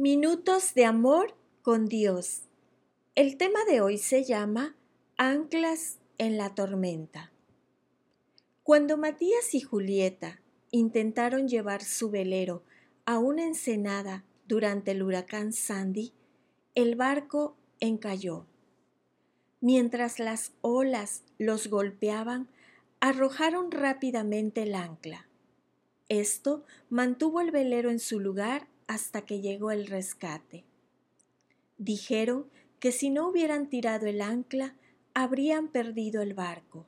Minutos de amor con Dios. El tema de hoy se llama Anclas en la tormenta. Cuando Matías y Julieta intentaron llevar su velero a una ensenada durante el huracán Sandy, el barco encalló. Mientras las olas los golpeaban, arrojaron rápidamente el ancla. Esto mantuvo el velero en su lugar hasta que llegó el rescate. Dijeron que si no hubieran tirado el ancla, habrían perdido el barco.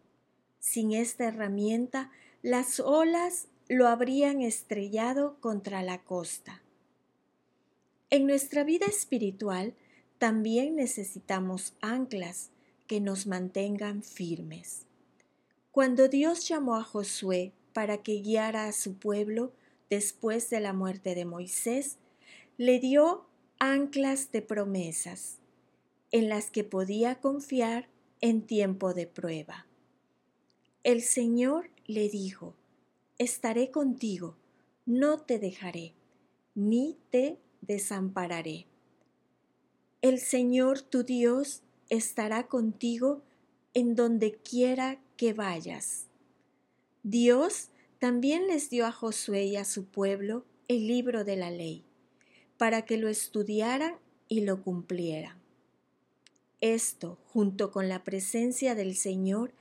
Sin esta herramienta, las olas lo habrían estrellado contra la costa. En nuestra vida espiritual también necesitamos anclas que nos mantengan firmes. Cuando Dios llamó a Josué para que guiara a su pueblo, después de la muerte de Moisés, le dio anclas de promesas en las que podía confiar en tiempo de prueba. El Señor le dijo, estaré contigo, no te dejaré, ni te desampararé. El Señor tu Dios estará contigo en donde quiera que vayas. Dios también les dio a Josué y a su pueblo el libro de la ley, para que lo estudiaran y lo cumplieran. Esto, junto con la presencia del Señor,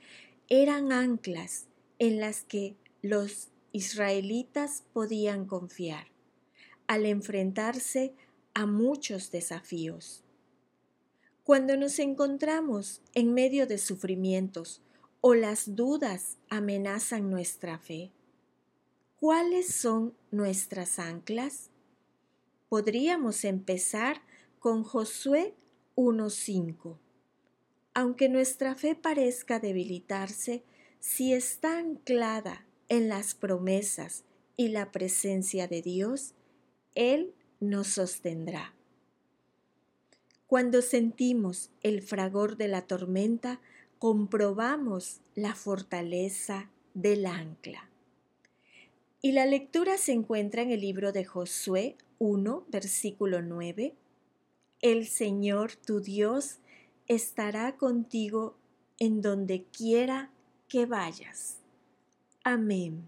eran anclas en las que los israelitas podían confiar al enfrentarse a muchos desafíos. Cuando nos encontramos en medio de sufrimientos o las dudas amenazan nuestra fe, ¿Cuáles son nuestras anclas? Podríamos empezar con Josué 1.5. Aunque nuestra fe parezca debilitarse, si está anclada en las promesas y la presencia de Dios, Él nos sostendrá. Cuando sentimos el fragor de la tormenta, comprobamos la fortaleza del ancla. Y la lectura se encuentra en el libro de Josué 1, versículo 9. El Señor tu Dios estará contigo en donde quiera que vayas. Amén.